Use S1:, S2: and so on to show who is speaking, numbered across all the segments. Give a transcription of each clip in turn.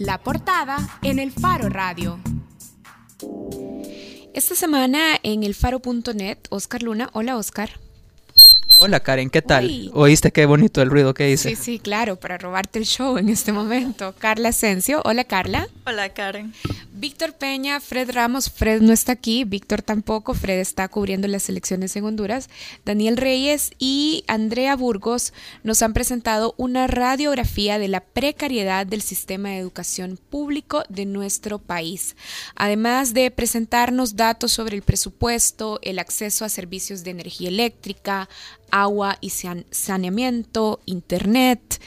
S1: La portada en el Faro Radio.
S2: Esta semana en el faro.net, Oscar Luna. Hola, Oscar.
S3: Hola Karen, ¿qué tal? ¿Oíste qué bonito el ruido que hice?
S2: Sí, sí, claro, para robarte el show en este momento. Carla Asensio. Hola Carla.
S4: Hola Karen.
S2: Víctor Peña, Fred Ramos, Fred no está aquí, Víctor tampoco, Fred está cubriendo las elecciones en Honduras. Daniel Reyes y Andrea Burgos nos han presentado una radiografía de la precariedad del sistema de educación público de nuestro país. Además de presentarnos datos sobre el presupuesto, el acceso a servicios de energía eléctrica, agua y saneamiento, internet.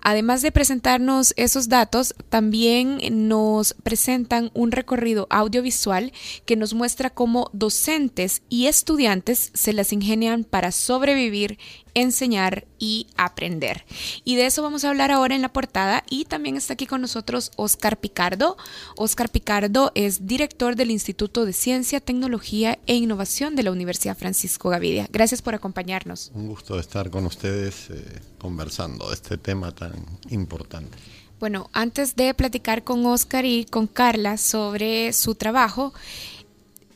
S2: Además de presentarnos esos datos, también nos presentan un recorrido audiovisual que nos muestra cómo docentes y estudiantes se las ingenian para sobrevivir enseñar y aprender. Y de eso vamos a hablar ahora en la portada y también está aquí con nosotros Oscar Picardo. Oscar Picardo es director del Instituto de Ciencia, Tecnología e Innovación de la Universidad Francisco Gavidia. Gracias por acompañarnos.
S5: Un gusto estar con ustedes eh, conversando de este tema tan importante.
S2: Bueno, antes de platicar con Oscar y con Carla sobre su trabajo,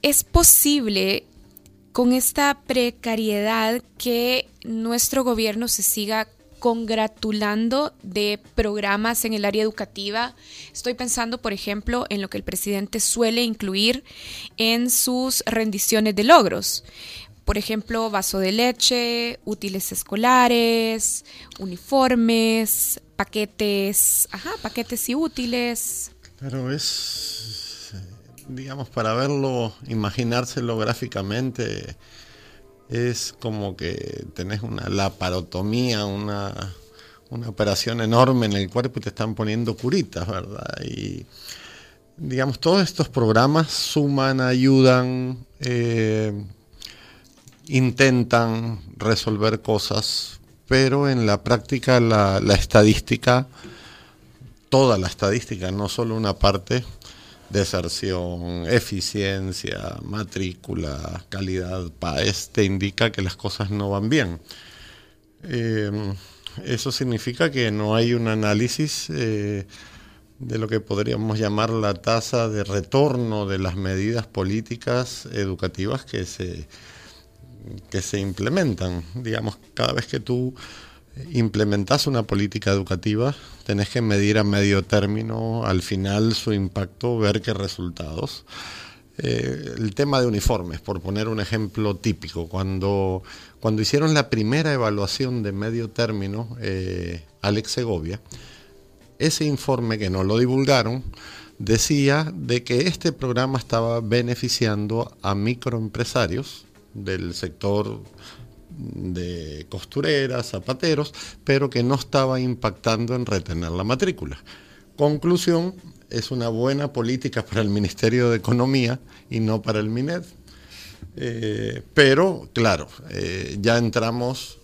S2: ¿es posible con esta precariedad que nuestro gobierno se siga congratulando de programas en el área educativa. Estoy pensando, por ejemplo, en lo que el presidente suele incluir en sus rendiciones de logros. Por ejemplo, vaso de leche, útiles escolares, uniformes, paquetes, ajá, paquetes y útiles.
S5: Pero es digamos, para verlo, imaginárselo gráficamente, es como que tenés una laparotomía, una, una operación enorme en el cuerpo y te están poniendo curitas, ¿verdad? Y digamos, todos estos programas suman, ayudan, eh, intentan resolver cosas, pero en la práctica la, estadística, toda la estadística, no solo una parte, deserción, eficiencia, matrícula, calidad, PAES, te indica que las cosas no van bien. Em, eso significa que no hay un análisis eh, de lo que podríamos llamar la tasa de retorno de las medidas políticas educativas que se, que se implementan. Digamos, cada vez que tú implementas una política educativa, tenés que medir a medio término, al final su impacto, ver qué resultados. Eh, el tema de uniformes, por poner un ejemplo típico, cuando, cuando hicieron la primera evaluación de medio término, eh, Alex Segovia, ese informe que no lo divulgaron, decía de que este programa estaba beneficiando a microempresarios del sector de costureras, zapateros, pero que no estaba impactando en retener la matrícula. Conclusión, es una buena política para el Ministerio de Economía y no para el MINED. Eh, pero, claro, eh, ya entramos,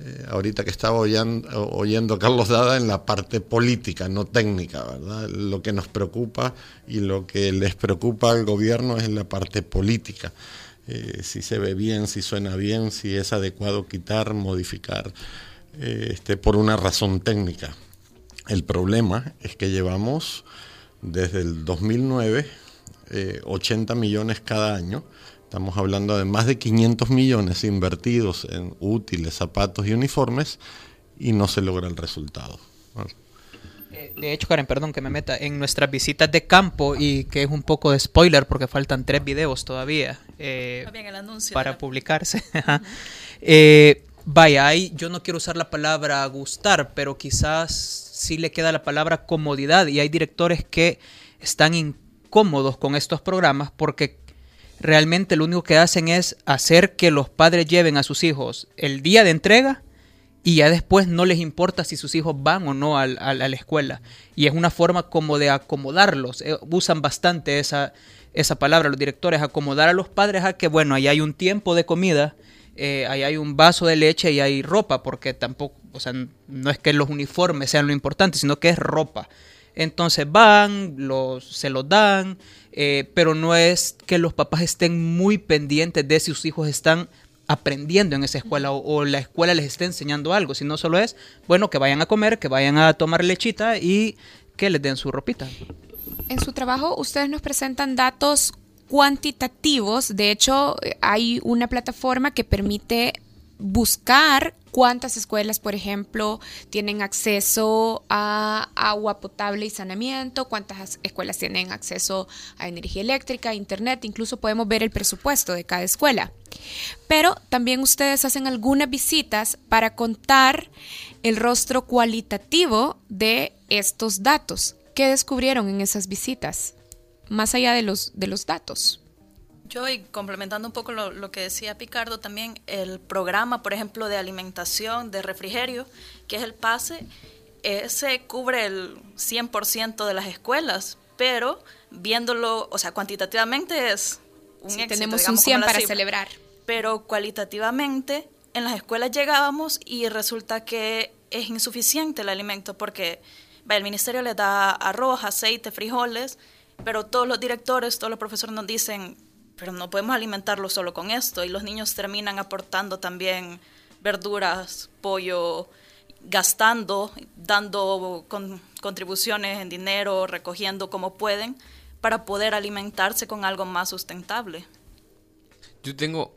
S5: eh, ahorita que estaba oyendo, Carlos Dada, en la parte política, no técnica, ¿verdad? Lo que nos preocupa y lo que les preocupa al gobierno es la parte política. Eh, si se ve bien, si suena bien, si es adecuado quitar, modificar, eh, este, por una razón técnica. El problema es que llevamos desde el 2009 80 eh, millones cada año. Estamos hablando de más de 500 millones invertidos en útiles, zapatos y uniformes y no se logra el resultado
S3: de hecho, Karen, perdón que me meta, en nuestras visitas de campo y que es un poco de spoiler porque faltan tres videos todavía eh, para publicarse. eh, vaya, ahí yo no quiero usar la palabra gustar, pero quizás sí le queda la palabra comodidad y hay directores que están incómodos con estos programas porque realmente lo único que hacen es hacer que los padres lleven a sus hijos el día de entrega y ya después no les importa si sus hijos van o no a, la escuela. Y es una forma como de acomodarlos. Eh, usan bastante esa, esa palabra los directores, acomodar a los padres a que, bueno, ahí hay un tiempo de comida, eh, ahí hay un vaso de leche y hay ropa, porque tampoco, o sea, no es que los uniformes sean lo importante, sino que es ropa. Entonces van, los, se los dan, eh, pero no es que los papás estén muy pendientes de si sus hijos están aprendiendo en esa escuela o, la escuela les esté enseñando algo, sino solo es, bueno, que vayan a comer, que vayan a tomar lechita y que les den su ropita.
S2: En su trabajo ustedes nos presentan datos cuantitativos. De hecho, hay una plataforma que permite buscar cuántas escuelas, por ejemplo, tienen acceso a agua potable y saneamiento, cuántas escuelas tienen acceso a energía eléctrica, internet, incluso podemos ver el presupuesto de cada escuela. Pero también ustedes hacen algunas visitas para contar el rostro cualitativo de estos datos. ¿Qué descubrieron en esas visitas? Más allá de los, de los datos.
S4: Yo, y complementando un poco lo, que decía Picardo también, el programa, por ejemplo, de alimentación, de refrigerio, que es el PASE, ese cubre el 100% de las escuelas, pero viéndolo, o sea, cuantitativamente es un
S2: sí, Tenemos un 100 para celebrar.
S4: Pero cualitativamente, en las escuelas llegábamos y resulta que es insuficiente el alimento porque el ministerio le da arroz, aceite, frijoles, pero todos los directores, todos los profesores nos dicen, pero no podemos alimentarlo solo con esto y los niños terminan aportando también verduras, pollo, gastando, dando contribuciones en dinero, recogiendo como pueden para poder alimentarse con algo más sustentable.
S6: Yo tengo,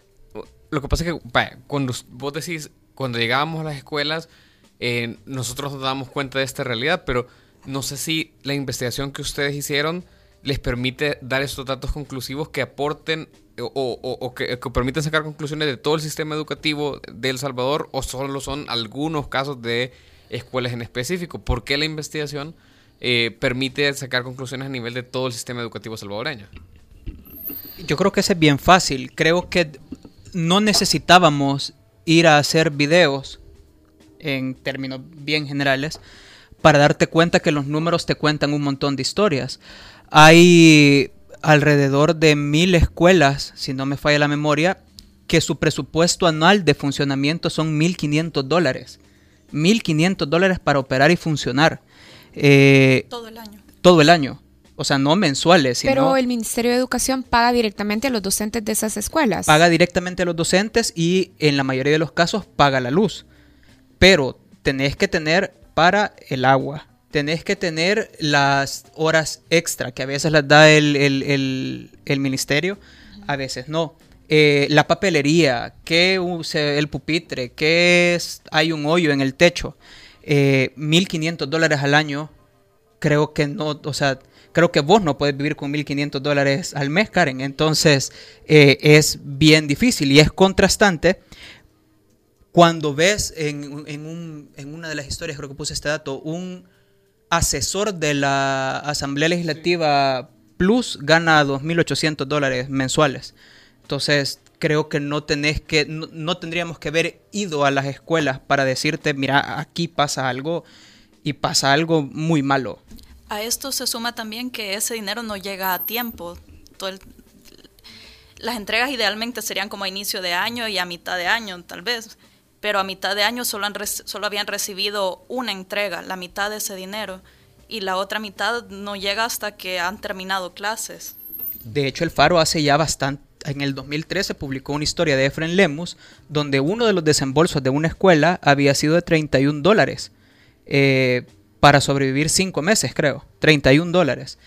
S6: lo que pasa es que cuando vos decís, cuando llegábamos a las escuelas, eh, nosotros nos damos cuenta de esta realidad, pero no sé si la investigación que ustedes hicieron les permite dar estos datos conclusivos que aporten o, que, permiten sacar conclusiones de todo el sistema educativo de El Salvador o solo son algunos casos de escuelas en específico. ¿Por qué la investigación eh, permite sacar conclusiones a nivel de todo el sistema educativo salvadoreño?
S3: Yo creo que es bien fácil. Creo que no necesitábamos ir a hacer videos en términos bien generales para darte cuenta que los números te cuentan un montón de historias. Hay alrededor de mil escuelas, si no me falla la memoria, que su presupuesto anual de funcionamiento son 1.500 dólares. 1.500 dólares para operar y funcionar.
S4: Eh, todo el año.
S3: Todo el año. O sea, no mensuales.
S2: Sino Pero el Ministerio de Educación paga directamente a los docentes de esas escuelas.
S3: Paga directamente a los docentes y en la mayoría de los casos paga la luz. Pero tenés que tener para el agua, tenés que tener las horas extra que a veces las da el, ministerio, a veces no. Eh, la papelería, que el pupitre, que hay un hoyo en el techo, eh, 1.500 dólares al año, creo que no, o sea, creo que vos no puedes vivir con 1.500 dólares al mes, Karen. Entonces eh, es bien difícil y es contrastante cuando ves en, en, una de las historias, creo que puse este dato, un asesor de la Asamblea Legislativa Plus gana 2.800 dólares mensuales. Entonces, creo que no tenés que, no, tendríamos que haber ido a las escuelas para decirte, mira, aquí pasa algo y pasa algo muy malo.
S4: A esto se suma también que ese dinero no llega a tiempo. las entregas idealmente serían como a inicio de año y a mitad de año, tal vez pero a mitad de año solo, han solo habían recibido una entrega, la mitad de ese dinero, y la otra mitad no llega hasta que han terminado clases.
S3: De hecho, el Faro hace ya bastante, en el 2013 publicó una historia de Efren Lemus, donde uno de los desembolsos de una escuela había sido de 31 dólares, eh, para sobrevivir cinco meses, creo, 31 dólares.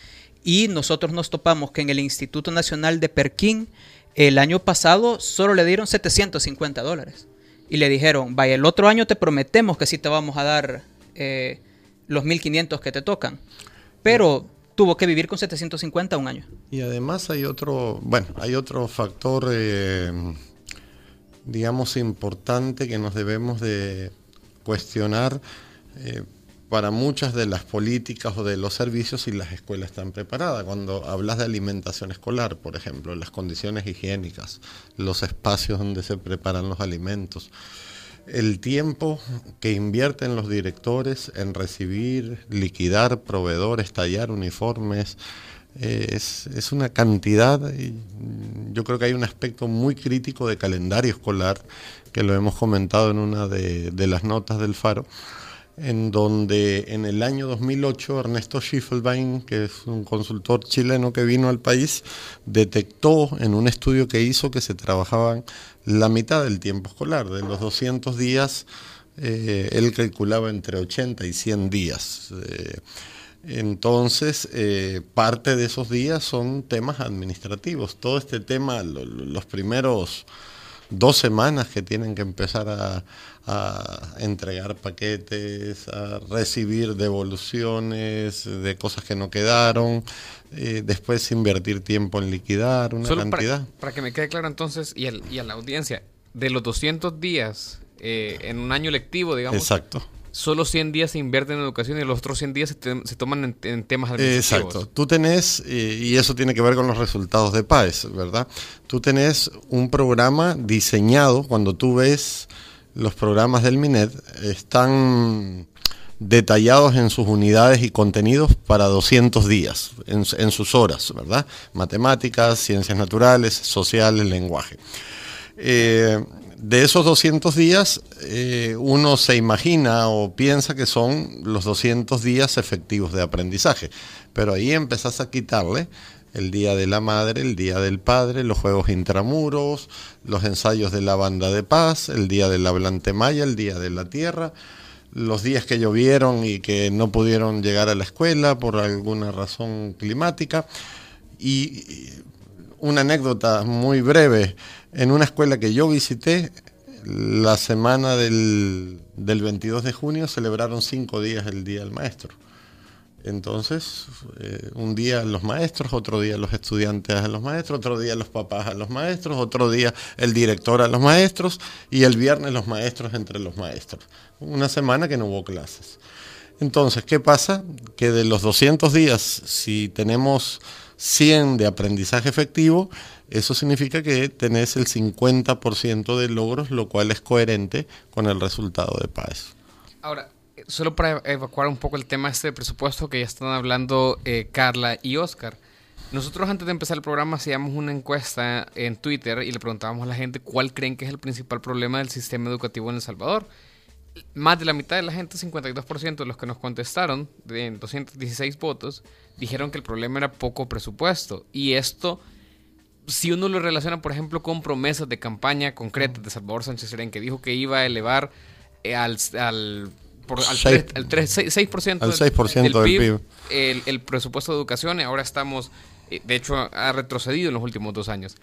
S3: Y nosotros nos topamos que en el Instituto Nacional de Perquín, el año pasado solo le dieron 750 dólares y le dijeron, vaya, el otro año te prometemos que sí te vamos a dar eh, los 1500 que te tocan. Pero tuvo que vivir con 750 un año.
S5: Y además hay otro, bueno, hay otro factor, eh, digamos, importante que nos debemos de cuestionar. Eh, para muchas de las políticas o de los servicios si las escuelas están preparadas. Cuando hablas de alimentación escolar, por ejemplo, las condiciones higiénicas, los espacios donde se preparan los alimentos, el tiempo que invierten los directores en recibir, liquidar proveedores, tallar uniformes, eh, es, una cantidad, yo creo que hay un aspecto muy crítico de calendario escolar, que lo hemos comentado en una de las notas del Faro, en donde en el año 2008 Ernesto Schiffelbein, que es un consultor chileno que vino al país, detectó en un estudio que hizo que se trabajaban la mitad del tiempo escolar, de los 200 días, eh, él calculaba entre 80 y 100 días. Eh, Entonces, eh, parte de esos días son temas administrativos. Todo este tema, los primeros dos semanas que tienen que empezar a, entregar paquetes, a recibir devoluciones de cosas que no quedaron, eh, después invertir tiempo en liquidar una cantidad.
S6: Para, que me quede claro entonces, y, y a la audiencia, de los 200 días eh, en un año lectivo, digamos.
S5: Exacto
S6: solo 100 días se invierten en educación y los otros 100 días se, toman en, temas administrativos.
S5: Exacto. Tú tenés, y eso tiene que ver con los resultados de PAES, ¿verdad? Tú tenés un programa diseñado, cuando tú ves los programas del MINET, están detallados en sus unidades y contenidos para 200 días, en, sus horas, ¿verdad? Matemáticas, ciencias naturales, sociales, lenguaje. Eh, de esos 200 días, eh, uno se imagina o piensa que son los 200 días efectivos de aprendizaje, pero ahí empezás a quitarle el Día de la Madre, el Día del Padre, los Juegos Intramuros, los ensayos de la Banda de Paz, el Día del Hablante Maya, el Día de la Tierra, los días que llovieron y que no pudieron llegar a la escuela por alguna razón climática. Y una anécdota muy breve en una escuela que yo visité, la semana del, 22 de junio celebraron cinco días el Día del Maestro. Entonces, eh, un día los maestros, otro día los estudiantes a los maestros, otro día los papás a los maestros, otro día el director a los maestros y el viernes los maestros entre los maestros. Una semana que no hubo clases. Entonces, ¿qué pasa? Que de los 200 días, si tenemos 100 de aprendizaje efectivo, eso significa que tenés el 50% de logros, lo cual es coherente con el resultado de PAES.
S6: Ahora, solo para evacuar un poco el tema este de presupuesto que ya están hablando eh, Carla y Oscar. Nosotros antes de empezar el programa hacíamos una encuesta en Twitter y le preguntábamos a la gente cuál creen que es el principal problema del sistema educativo en El Salvador. Más de la mitad de la gente, 52% de los que nos contestaron, de 216 votos, dijeron que el problema era poco presupuesto. Y esto si uno lo relaciona, por ejemplo, con promesas de campaña concretas de Salvador Sánchez Serén, que dijo que iba a elevar eh, al, al, por, al, 6, 6%, del, PIB, El, presupuesto de educación, ahora estamos, eh, de hecho, ha retrocedido en los últimos dos años.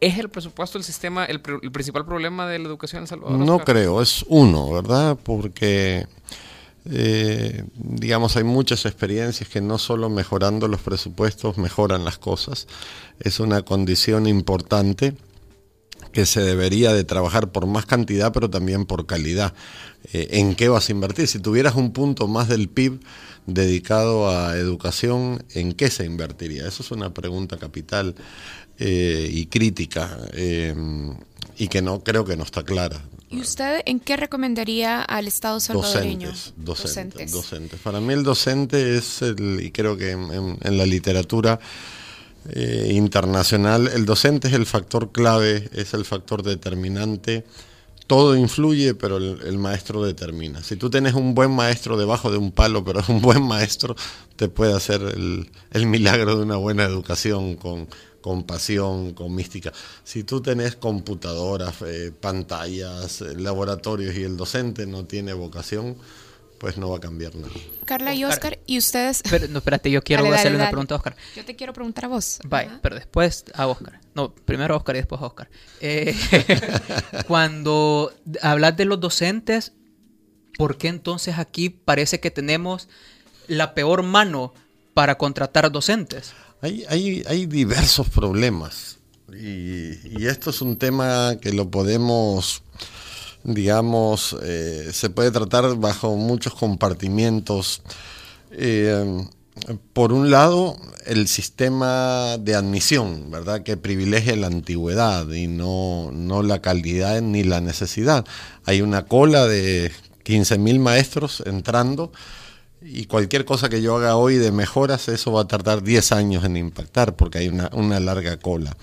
S6: ¿Es el presupuesto el sistema el, el principal problema de la educación en Salvador?
S5: No creo, es uno, ¿verdad? Porque eh, digamos, hay muchas experiencias que no solo mejorando los presupuestos mejoran las cosas, es una condición importante que se debería de trabajar por más cantidad, pero también por calidad. Eh, ¿En qué vas a invertir? Si tuvieras un punto más del PIB dedicado a educación, ¿en qué se invertiría? Eso es una pregunta capital eh, y crítica y que no creo que no está clara.
S2: ¿Y usted en qué recomendaría al Estado salvadoreño?
S5: Docentes, docentes. Para mí el docente es, el, y creo que en, la literatura eh, internacional, el docente es el factor clave, es el factor determinante. Todo influye, pero el, maestro determina. Si tú tienes un buen maestro debajo de un palo, pero es un buen maestro, te puede hacer el, milagro de una buena educación con con pasión, con mística. Si tú tenés computadoras, eh, pantallas, eh, laboratorios y el docente no tiene vocación, pues no va a cambiar nada.
S2: Carla y Oscar, ¿y ustedes?
S3: Pero, no, espérate, yo quiero hacerle una pregunta a Oscar.
S2: Yo te quiero preguntar a vos.
S3: Bye, pero después a Oscar. No, primero a Oscar y después a Oscar. Eh, cuando hablas de los docentes, ¿por qué entonces aquí parece que tenemos la peor mano para contratar docentes?
S5: Hay, hay, diversos problemas y, esto es un tema que lo podemos, digamos, eh, se puede tratar bajo muchos compartimientos. Eh, por un lado, el sistema de admisión, ¿verdad? Que privilegia la antigüedad y no, no la calidad ni la necesidad. Hay una cola de 15.000 maestros entrando y cualquier cosa que yo haga hoy de mejoras, eso va a tardar 10 años en impactar porque hay una, una larga cola.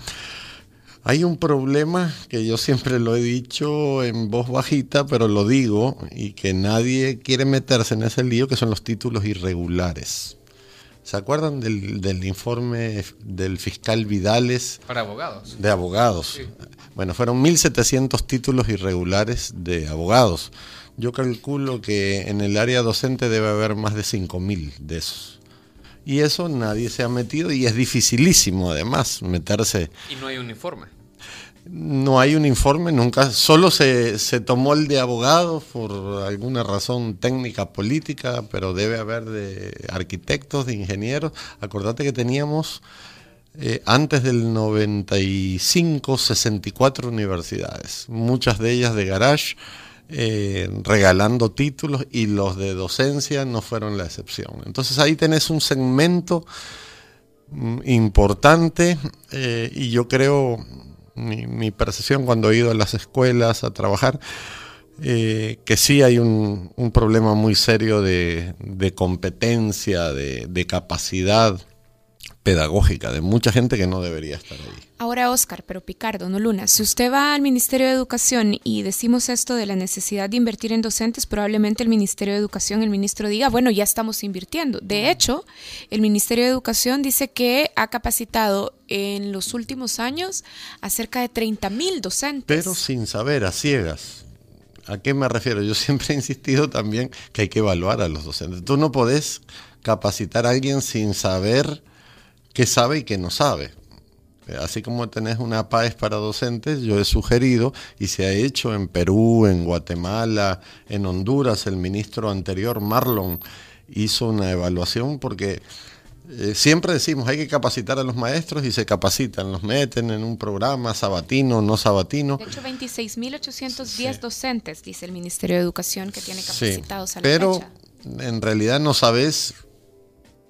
S5: Hay un problema que yo siempre lo he dicho en voz bajita, pero lo digo y que nadie quiere meterse en ese lío, que son los títulos irregulares. ¿Se acuerdan del, del informe del fiscal Vidales?
S6: Para abogados.
S5: De abogados. Bueno, fueron 1.700 títulos irregulares de abogados yo calculo que en el área docente debe haber más de 5.000 de esos. Y eso nadie se ha metido y es dificilísimo además meterse.
S6: Y no hay uniforme.
S5: No hay un informe, nunca, solo se, tomó el de abogados por alguna razón técnica, política, pero debe haber de arquitectos, de ingenieros. Acordate que teníamos eh, antes del 95 64 universidades, muchas de ellas de garage, eh, regalando títulos y los de docencia no fueron la excepción. Entonces ahí tenés un segmento mm, importante eh, y yo creo mi, percepción cuando he ido a las escuelas a trabajar, eh, que sí hay un, problema muy serio de, competencia, de, capacidad pedagógica de mucha gente que no debería estar ahí.
S2: Ahora, Oscar, pero Picardo, no Luna, si usted va al Ministerio de Educación y decimos esto de la necesidad de invertir en docentes, probablemente el Ministerio de Educación, el ministro diga, bueno, ya estamos invirtiendo. De hecho, el Ministerio de Educación dice que ha capacitado en los últimos años a cerca de 30 mil docentes.
S5: Pero sin saber, a ciegas. ¿A qué me refiero? Yo siempre he insistido también que hay que evaluar a los docentes. Tú no podés capacitar a alguien sin saber que sabe y que no sabe. Así como tenés una PAES para docentes, yo he sugerido y se ha hecho en Perú, en Guatemala, en Honduras, el ministro anterior, Marlon, hizo una evaluación porque eh, siempre decimos hay que capacitar a los maestros y se capacitan, los meten en un programa sabatino, no sabatino.
S2: De hecho, 26.810 docentes, dice el Ministerio de Educación, que tiene capacitados
S5: a la pero en realidad no sabes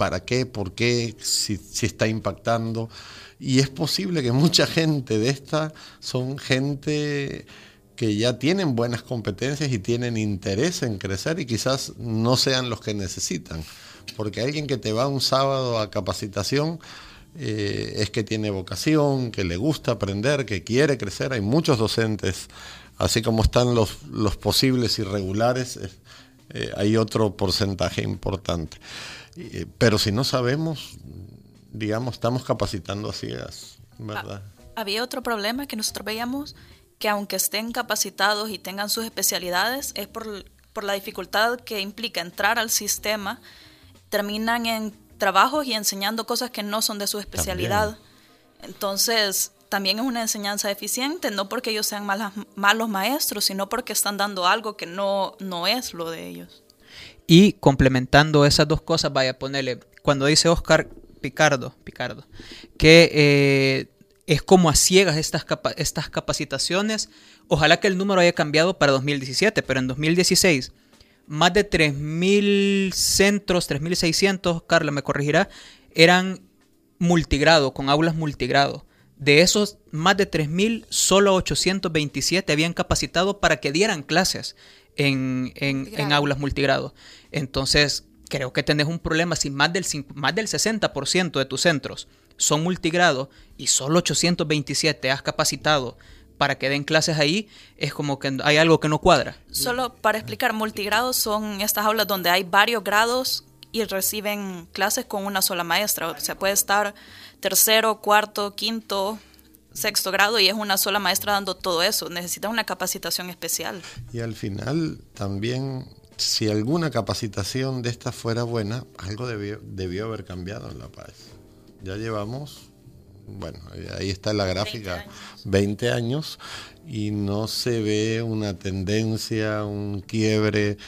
S5: para qué, por qué, si, está impactando. Y es posible que mucha gente de esta son gente que ya tienen buenas competencias y tienen interés en crecer y quizás no sean los que necesitan. Porque alguien que te va un sábado a capacitación eh, es que tiene vocación, que le gusta aprender, que quiere crecer. Hay muchos docentes, así como están los, los posibles irregulares, eh, hay otro porcentaje importante. Eh, pero si no sabemos, digamos, estamos capacitando a ciegas, ¿verdad?
S4: Había otro problema que nosotros veíamos, que aunque estén capacitados y tengan sus especialidades, es por, por la dificultad que implica entrar al sistema, terminan en trabajos y enseñando cosas que no son de su especialidad. Entonces, también es una enseñanza eficiente, no porque ellos sean malos maestros, sino porque están dando algo que no, no es lo de ellos.
S3: Y complementando esas dos cosas, vaya a ponerle, cuando dice Oscar Picardo, Picardo que eh, es como a ciegas estas, estas capacitaciones, ojalá que el número haya cambiado para 2017, pero en 2016 más de 3.000 centros, 3.600, Carla me corregirá, eran multigrado, con aulas multigrado. De esos más de 3.000, solo 827 habían capacitado para que dieran clases en, en, aulas multigrado. Entonces, creo que tenés un problema si más del, más del 60% de tus centros son multigrado y solo 827 has capacitado para que den clases ahí, es como que hay algo que no cuadra.
S4: Solo para explicar, multigrado son estas aulas donde hay varios grados y reciben clases con una sola maestra. O sea, puede estar tercero, cuarto, quinto, sexto grado y es una sola maestra dando todo eso. Necesita una capacitación especial.
S5: Y al final también, si alguna capacitación de esta fuera buena, algo debió, debió haber cambiado en La Paz. Ya llevamos, bueno, ahí está la gráfica, 20 años, y no se ve una tendencia, un quiebre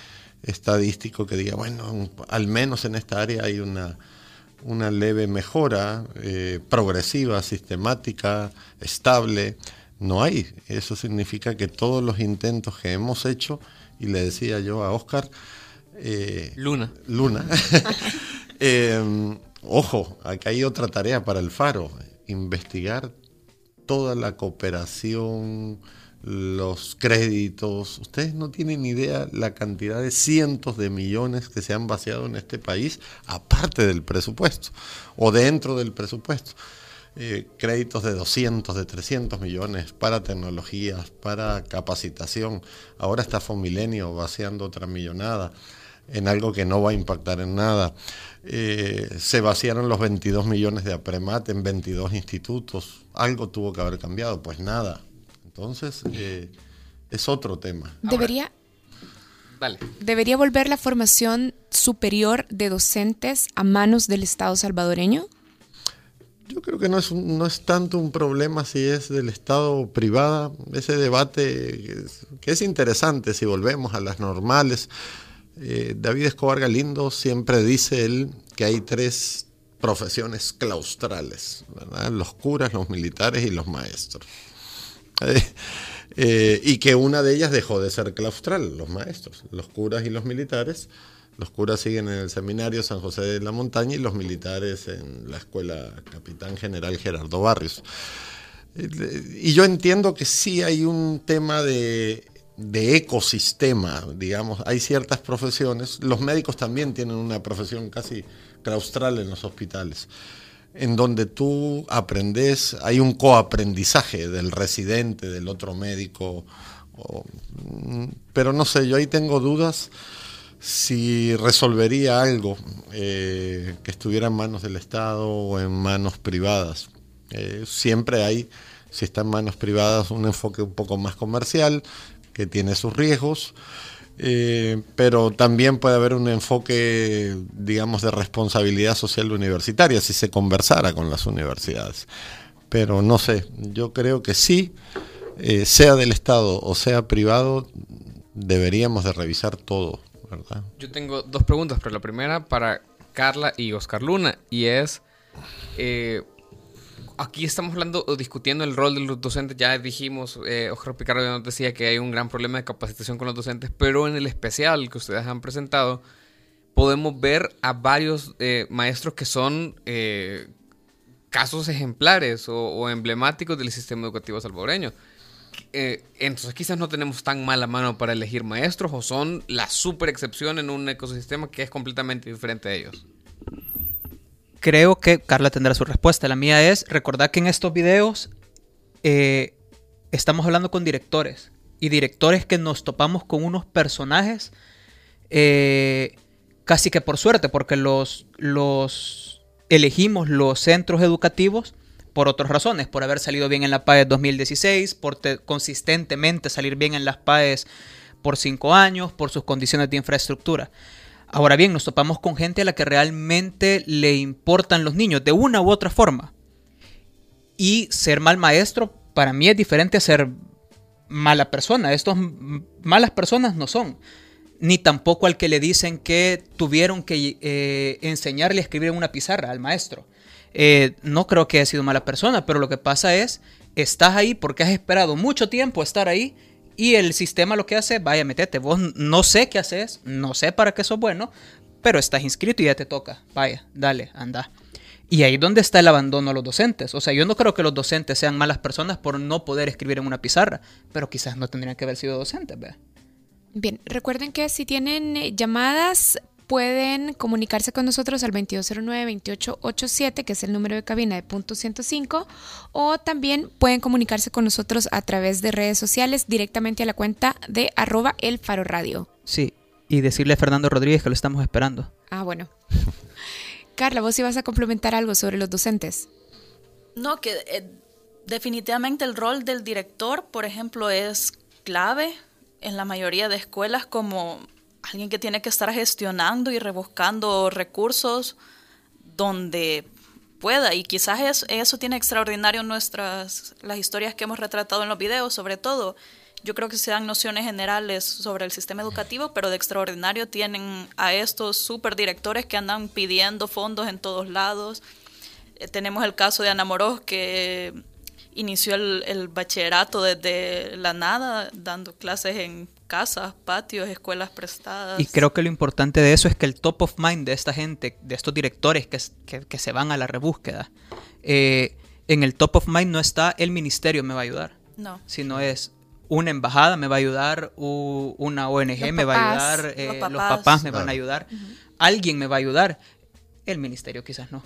S5: estadístico que diga, bueno, al menos en esta área hay una una leve mejora eh, progresiva, sistemática, estable. No hay. Eso significa que todos los intentos que hemos hecho, y le decía yo a Oscar,
S6: eh, Luna.
S5: Luna. Em, ojo, acá hay otra tarea para el Faro, investigar toda la cooperación, los créditos. Ustedes no tienen idea la cantidad de cientos de millones que se han vaciado en este país, aparte del presupuesto o dentro del presupuesto. Eh, créditos de 200, de 300 millones para tecnologías, para capacitación. Ahora está Fomilenio vaciando otra millonada en algo que no va a impactar en nada. Eh, se vaciaron los 22 millones de APREMAT en 22 institutos. Algo tuvo que haber cambiado, pues nada. Entonces, eh, es otro tema.
S2: Debería...
S6: Dale.
S2: ¿Debería volver la formación superior de docentes a manos del Estado salvadoreño?
S5: Yo creo que no es, no es tanto un problema si es del Estado privada. Ese debate que es, interesante si volvemos a las normales. Eh, David Escobar Galindo siempre dice él que hay tres profesiones claustrales, los curas, los militares y los maestros. Eh, y que una de ellas dejó de ser claustral, los maestros, los curas y los militares. Los curas siguen en el seminario San José de la Montaña y los militares en la escuela Capitán General Gerardo Barrios. Y yo entiendo que sí hay un tema de, de ecosistema, digamos, hay ciertas profesiones, los médicos también tienen una profesión casi claustral en los hospitales en donde tú aprendes, hay un coaprendizaje del residente, del otro médico, pero no sé, yo ahí tengo dudas si resolvería algo eh, que estuviera en manos del Estado o en manos privadas. Eh, siempre hay, si está en manos privadas, un enfoque un poco más comercial, que tiene sus riesgos, eh, pero también puede haber un enfoque, digamos, de responsabilidad social universitaria si se conversara con las universidades. Pero no sé, yo creo que sí, eh, sea del Estado o sea privado, deberíamos de revisar todo, ¿verdad?
S6: Yo tengo dos preguntas, pero la primera para Carla y Oscar Luna, y es, eh, aquí estamos hablando o discutiendo el rol de los docentes. Ya dijimos, eh, Oscar Picardo nos decía que hay un gran problema de capacitación con los docentes, pero en el especial que ustedes han presentado, podemos ver a varios eh, maestros que son eh, casos ejemplares o, emblemáticos del sistema educativo salvadoreño. entonces quizás no tenemos tan mala mano para elegir maestros o son la super excepción en un ecosistema que es completamente diferente a ellos
S3: creo que Carla tendrá su respuesta. La mía es, recordad que en estos videos eh, estamos hablando con directores y directores que nos topamos con unos personajes eh, casi que por suerte, porque los, los elegimos los centros educativos por otras razones, por haber salido bien en la PAES 2016, por consistentemente salir bien en las PAES por cinco años, por sus condiciones de infraestructura. Ahora bien, nos topamos con gente a la que realmente le importan los niños de una u otra forma. Y ser mal maestro para mí es diferente a ser mala persona. Estos malas personas no son. Ni tampoco al que le dicen que tuvieron que eh, enseñarle a escribir en una pizarra al maestro. Eh, no creo que haya sido mala persona, pero lo que pasa es, estás ahí porque has esperado mucho tiempo estar ahí y el sistema lo que hace, vaya, metete. Vos no sé qué haces, no sé para qué sos bueno, pero estás inscrito y ya te toca. Vaya, dale, anda. Y ahí es donde está el abandono a los docentes. O sea, yo no creo que los docentes sean malas personas por no poder escribir en una pizarra, pero quizás no tendrían que haber sido docentes, ¿ve?
S2: Bien, recuerden que si tienen eh, llamadas pueden comunicarse con nosotros al 2209-2887, que es el número de cabina de punto 105, o también pueden comunicarse con nosotros a través de redes sociales directamente a la cuenta de arroba el faro radio.
S3: Sí, y decirle a Fernando Rodríguez que lo estamos esperando.
S2: Ah, bueno. Carla, vos ibas a complementar algo sobre los docentes.
S4: No, que eh, definitivamente el rol del director, por ejemplo, es clave en la mayoría de escuelas como alguien que tiene que estar gestionando y rebuscando recursos donde pueda. Y quizás eso tiene extraordinario nuestras las historias que hemos retratado en los videos sobre todo. Yo creo que se dan nociones generales sobre el sistema educativo pero de extraordinario tienen a estos super directores que andan pidiendo fondos en todos lados. Eh, tenemos el caso de Ana Moros que inició el, el bachillerato desde la nada dando clases en casas, patios, escuelas prestadas.
S3: Y creo que lo importante de eso es que el top of mind de esta gente, de estos directores que, que, se van a la rebúsqueda, eh, en el top of mind no está el ministerio me va a ayudar.
S4: No.
S3: Sino es una embajada me va a ayudar, una ONG me va a ayudar, eh, los, papás. me van a ayudar, alguien me va a ayudar. El ministerio quizás no.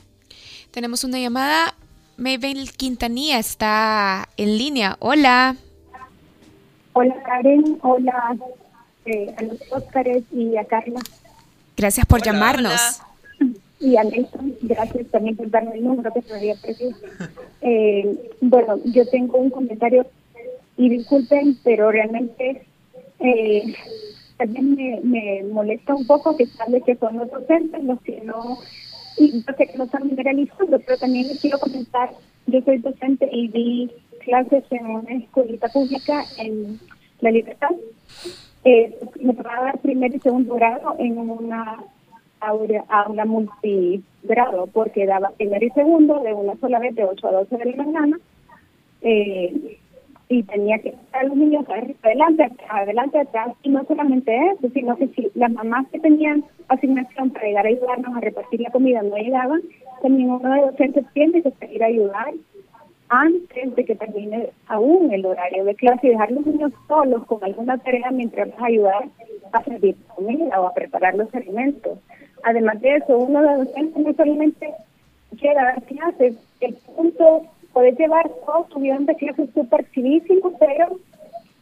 S2: Tenemos una llamada. Maybell Quintanilla está en línea. Hola.
S7: Hola Karen, hola eh, a los Óscares y a Carla.
S2: Gracias por llamarnos.
S7: Y a Nelson, gracias también por darme el número que todavía preciso. Eh, bueno, yo tengo un comentario y disculpen, pero realmente eh, también me, me molesta un poco que sale que son los docentes los que no, y sé que no están generalizando, pero también les quiero comentar, yo soy docente y di clases en una escuelita pública en La Libertad. Eh, me tocaba dar primer y segundo grado en una aula, aula multigrado, porque daba primer y segundo de una sola vez de 8 a 12 de la mañana. Eh, y tenía que estar los niños adelante, adelante, atrás, y no solamente eso, sino que si las mamás que tenían asignación para llegar a ayudarnos a repartir la comida no llegaban, también uno de docentes tiene que salir a ayudar antes de que termine aún el horario de clase y dejar los niños solos con alguna tarea mientras ayudar a servir comida o a preparar los alimentos. Además de eso, uno de los docentes no solamente llega a dar clases, el punto puedes llevar todo tu guion de clases súper chivísimo, pero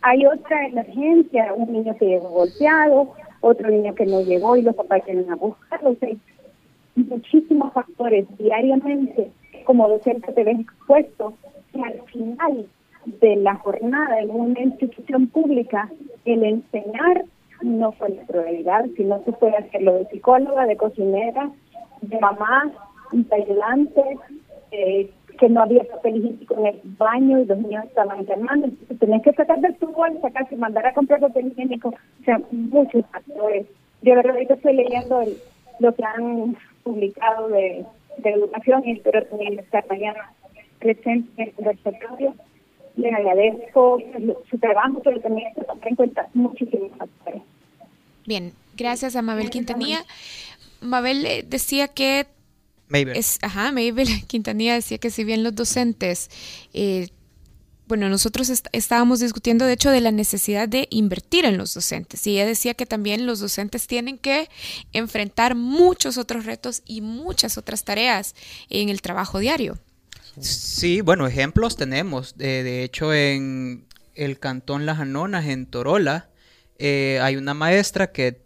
S7: hay otra emergencia, un niño que llegó golpeado, otro niño que no llegó y los papás vienen a buscarlo. O muchísimos factores diariamente como docente te ves expuesto y al final de la jornada en una institución pública el enseñar no fue la prioridad, sino que fue hacerlo de psicóloga, de cocinera, de mamá, de ayudante, eh, que no había papel higiénico en el baño y los niños estaban enfermando, entonces tenías que sacar de tu bolsa casi mandar a comprar papel higiénico, o sea, muchos factores. Yo de verdad estoy leyendo lo que han publicado de, educación y espero también estar mañana presente en el conversatorio. Les agradezco su trabajo, pero también se toma en cuenta muchísimos factores.
S2: Bien, gracias a Mabel Quintanilla. Mabel eh, decía que es, ajá, Mabel Quintanilla decía que si bien los docentes, eh, bueno, nosotros estábamos discutiendo de hecho de la necesidad de invertir en los docentes y ella decía que también los docentes tienen que enfrentar muchos otros retos y muchas otras tareas en el trabajo diario.
S3: Sí, bueno, ejemplos tenemos. de hecho, en el cantón Las Anonas, en Torola, eh, hay una maestra que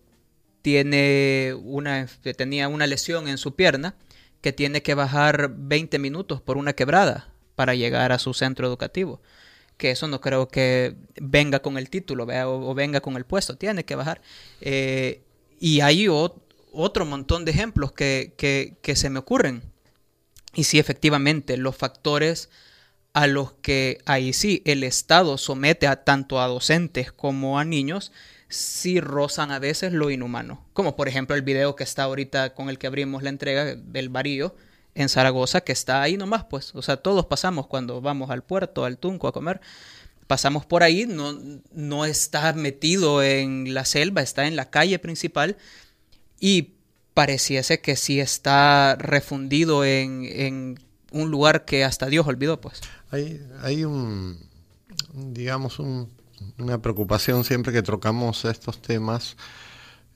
S3: tiene una, que tenía una lesión en su pierna que tiene que bajar 20 minutos por una quebrada para llegar a su centro educativo. Que eso no creo que venga con el título o, venga con el puesto, tiene que bajar. Eh, y hay otro montón de ejemplos que, que, se me ocurren. Y sí, efectivamente, los factores a los que ahí sí el Estado somete a tanto a docentes como a niños sí rozan a veces lo inhumano. Como por ejemplo el video que está ahorita con el que abrimos la entrega del Barillo en Zaragoza, que está ahí nomás, pues. O sea, todos pasamos cuando vamos al puerto, al Tunco a comer. Pasamos por ahí, no, no está metido en la selva, está en la calle principal y pareciese que sí está refundido en, en un lugar que hasta Dios olvidó, pues.
S5: Hay, hay un, digamos, un una preocupación siempre que trocamos estos temas.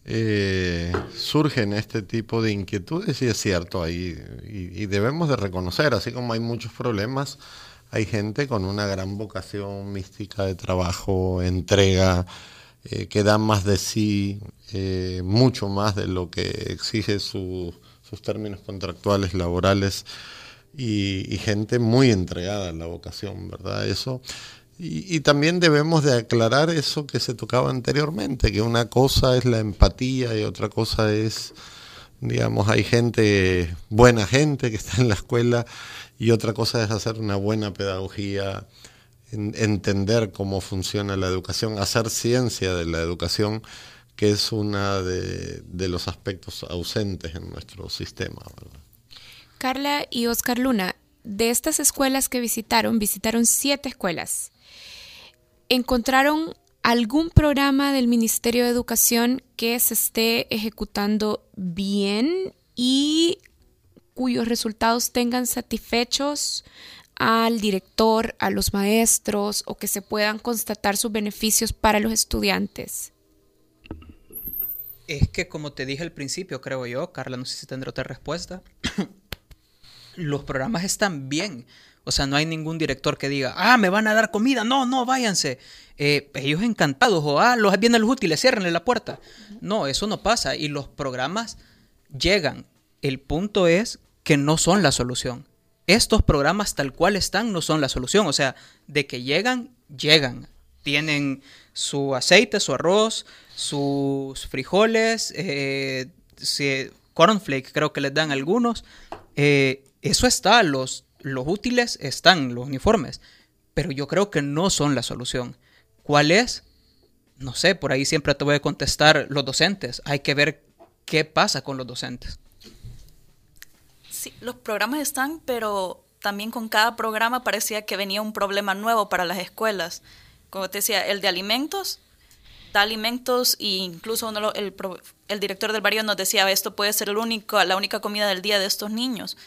S5: Eh, surgen este tipo de inquietudes y es cierto ahí y, debemos de reconocer así como hay muchos problemas hay gente con una gran vocación mística de trabajo entrega eh, que da más de sí eh, mucho más de lo que exige sus términos contractuales laborales y, y, gente muy entregada a la vocación verdad eso y, también debemos de aclarar eso que se tocaba anteriormente, que una cosa es la empatía y otra cosa es, digamos, hay gente, buena gente que está en la escuela y otra cosa es hacer una buena pedagogía, entender cómo funciona la educación, hacer ciencia de la educación, que es uno de, los aspectos ausentes en nuestro sistema.
S2: Carla y Oscar Luna, de estas escuelas que visitaron, visitaron siete escuelas ¿Encontraron algún programa del Ministerio de Educación que se esté ejecutando bien y cuyos resultados tengan satisfechos al director, a los maestros o que se puedan constatar sus beneficios para los estudiantes?
S3: Es que como te dije al principio, creo yo, Carla, no sé si tendré otra respuesta, los programas están bien. O sea, no hay ningún director que diga, ah, me van a dar comida, no, no, váyanse. Eh, ellos encantados, o ah, los vienen los útiles, ciérrenle la puerta. No, eso no pasa. Y los programas llegan. El punto es que no son la solución. Estos programas tal cual están no son la solución. O sea, de que llegan, llegan. tienen su aceite, su arroz, sus frijoles, eh, cornflake creo que les dan algunos. Eh, eso está, los, los útiles están, los uniformes, pero yo creo que no son la solución. ¿Cuál es? No sé, por ahí siempre te voy a contestar los docentes. Hay que ver qué pasa con los docentes.
S4: Sí, los programas están, pero también con cada programa parecía que venía un problema nuevo para las escuelas. Como te decía, el de alimentos, da alimentos e incluso el, director del barrio nos decía, esto puede ser el único, la única comida del día de estos niños.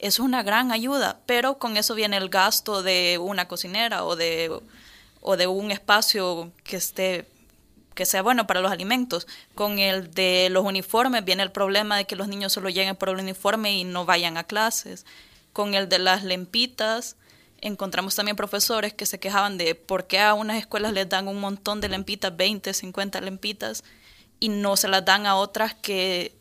S4: Es una gran ayuda, pero con eso viene el gasto de una cocinera o de, o de un espacio que esté que sea bueno para los alimentos. Con el de los uniformes viene el problema de que los niños solo lleguen por el uniforme y no vayan a clases. Con el de las lempitas, encontramos también profesores que se quejaban de por qué a unas escuelas les dan un montón de lempitas, 20, 50 lempitas, y no se las dan a otras que,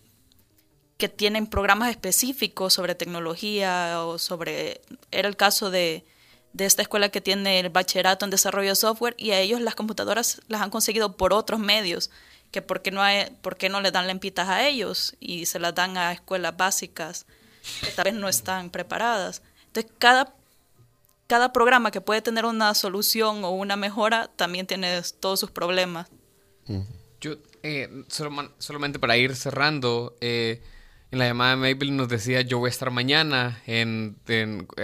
S4: que tienen programas específicos sobre tecnología o sobre... Era el caso de, de esta escuela que tiene el bachillerato en desarrollo de software y a ellos las computadoras las han conseguido por otros medios, que por qué no, hay, por qué no le dan lempitas a ellos y se las dan a escuelas básicas que tal vez no están preparadas. Entonces, cada cada programa que puede tener una solución o una mejora también tiene todos sus problemas.
S6: Yo, eh, solamente para ir cerrando, eh, en la llamada de Mabel nos decía yo voy a estar mañana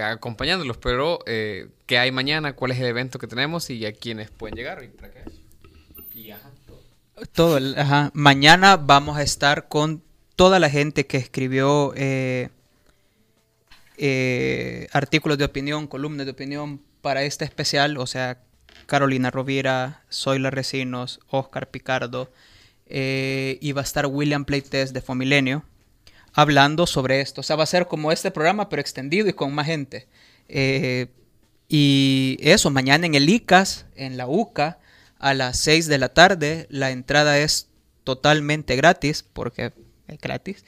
S6: acompañándolos, pero eh, ¿qué hay mañana? ¿Cuál es el evento que tenemos y a quiénes pueden llegar? ¿Y para?
S3: Y todo. ajá. Mañana vamos a estar con toda la gente que escribió eh, eh, artículos de opinión, columnas de opinión para este especial, o sea, Carolina Rovira, Zoila Recinos, Oscar Picardo, y va a estar William Playtest de Fomilenio hablando sobre esto. O sea, va a ser como este programa, pero extendido y con más gente. Eh, y eso, mañana en el ICAS, en la UCA, a las 6 de la tarde, la entrada es totalmente gratis, porque es gratis.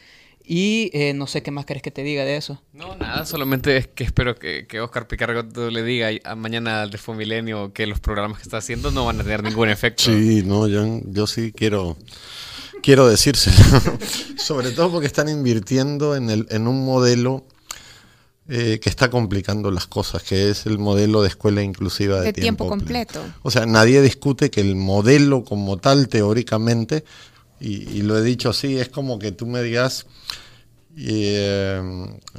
S3: Y eh, no sé qué más querés que te diga de eso.
S6: No, nada, solamente es que espero que, que Oscar Picardo le diga a mañana al de Milenio que los programas que está haciendo no van a tener ningún efecto.
S5: Sí, no, yo, yo sí quiero, quiero decírselo. Sobre todo porque están invirtiendo en, el, en un modelo eh, que está complicando las cosas, que es el modelo de escuela inclusiva de, tiempo, completo. O sea, nadie discute que el modelo como tal, teóricamente, y, lo he dicho así, es como que tú me digas, eh,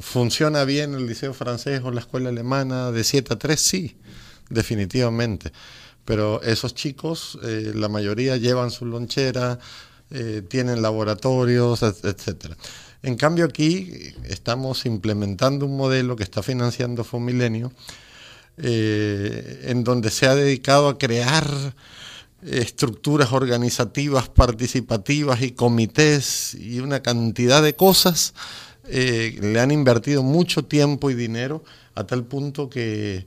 S5: ¿funciona bien el liceo francés o la escuela alemana de 7 a 3? Sí, definitivamente. Pero esos chicos, eh, la mayoría llevan su lonchera, eh, tienen laboratorios, etcétera. En cambio aquí estamos implementando un modelo que está financiando Fomilenio, en donde se ha dedicado a crear estructuras organizativas, participativas y comités y una cantidad de cosas, eh, le han invertido mucho tiempo y dinero a tal punto que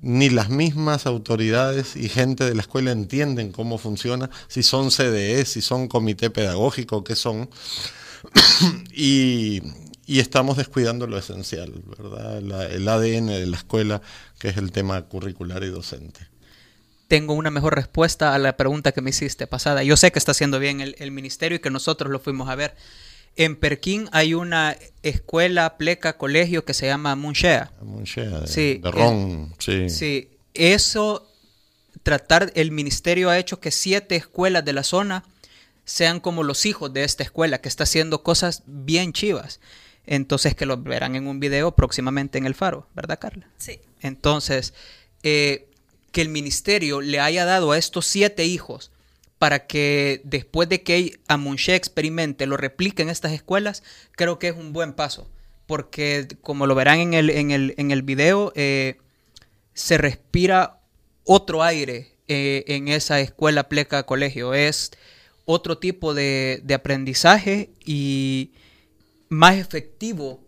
S5: ni las mismas autoridades y gente de la escuela entienden cómo funciona, si son CDE, si son comité pedagógico, qué son. y, estamos descuidando lo esencial, ¿verdad? el ADN de la escuela, que es el tema curricular y docente
S3: tengo una mejor respuesta a la pregunta que me hiciste pasada. Yo sé que está haciendo bien el, ministerio y que nosotros lo fuimos a ver. En Perquín hay una escuela, pleca, colegio que se llama Munchea.
S5: Munchea, de, sí, de Ron, sí.
S3: Sí, eso, tratar, el ministerio ha hecho que siete escuelas de la zona sean como los hijos de esta escuela, que está haciendo cosas bien chivas. Entonces, que lo verán en un video próximamente en el Faro, ¿verdad, Carla?
S4: Sí.
S3: Entonces, eh, que el ministerio le haya dado a estos siete hijos para que después de que Amunche experimente lo replique en estas escuelas, creo que es un buen paso. Porque como lo verán en el, en el, en el video, eh, se respira otro aire eh, en esa escuela pleca colegio. Es otro tipo de, aprendizaje y más efectivo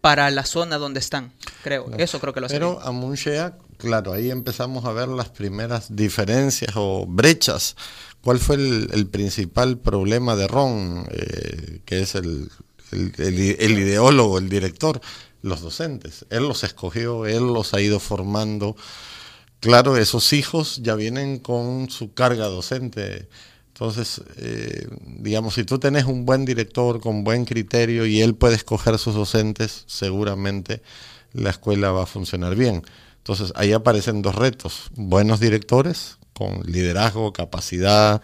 S3: para la zona donde están, creo. Eso creo que lo hace.
S5: Pero Amunchea Claro, ahí empezamos a ver las primeras diferencias o brechas. ¿Cuál fue el, principal problema de Ron, eh, que es el, ideólogo, el director? Los docentes. Él los escogió, él los ha ido formando claro, esos hijos ya vienen con su carga docente. Entonces, eh, digamos, si tú tenés un buen director con buen criterio y él puede escoger sus docentes, seguramente la escuela va a funcionar bien. Entonces, ahí aparecen dos retos. Buenos directores con liderazgo, capacidad,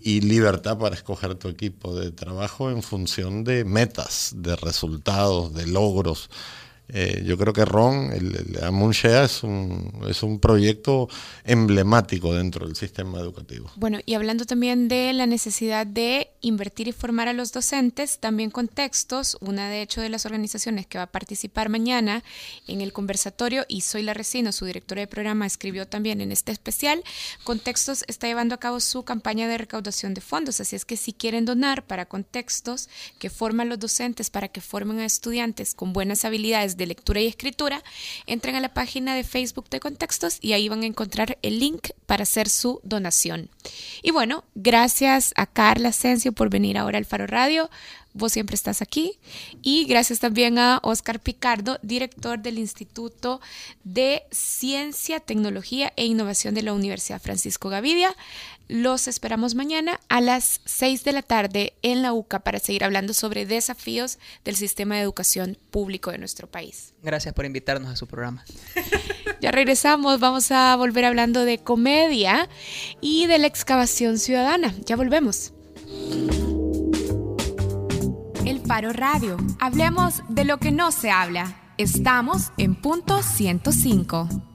S5: y libertad para escoger tu equipo de trabajo en función de metas, de resultados, de logros. Eh, yo creo que Ron, el, el es un, es un proyecto emblemático dentro del sistema educativo.
S2: Bueno, y hablando también de la necesidad de invertir y formar a los docentes, también con textos, una de hecho de las organizaciones que va a participar mañana en el conversatorio, y Soy la Resino, su directora de programa, escribió también en este especial, Contextos está llevando a cabo su campaña de recaudación de fondos, así es que si quieren donar para contextos que forman los docentes, para que formen a estudiantes con buenas habilidades, de lectura y escritura, entren a la página de Facebook de Contextos y ahí van a encontrar el link para hacer su donación. Y bueno, gracias a Carla Asensio por venir ahora al Faro Radio. Vos siempre estás aquí. Y gracias también a Oscar Picardo, director del Instituto de Ciencia, Tecnología e Innovación de la Universidad Francisco Gavidia. Los esperamos mañana a las 6 de la tarde en la UCA para seguir hablando sobre desafíos del sistema de educación público de nuestro país.
S3: Gracias por invitarnos a su programa.
S2: Ya regresamos, vamos a volver hablando de comedia y de la excavación ciudadana. Ya volvemos.
S1: El Faro Radio. Hablemos de lo que no se habla. Estamos en punto 105.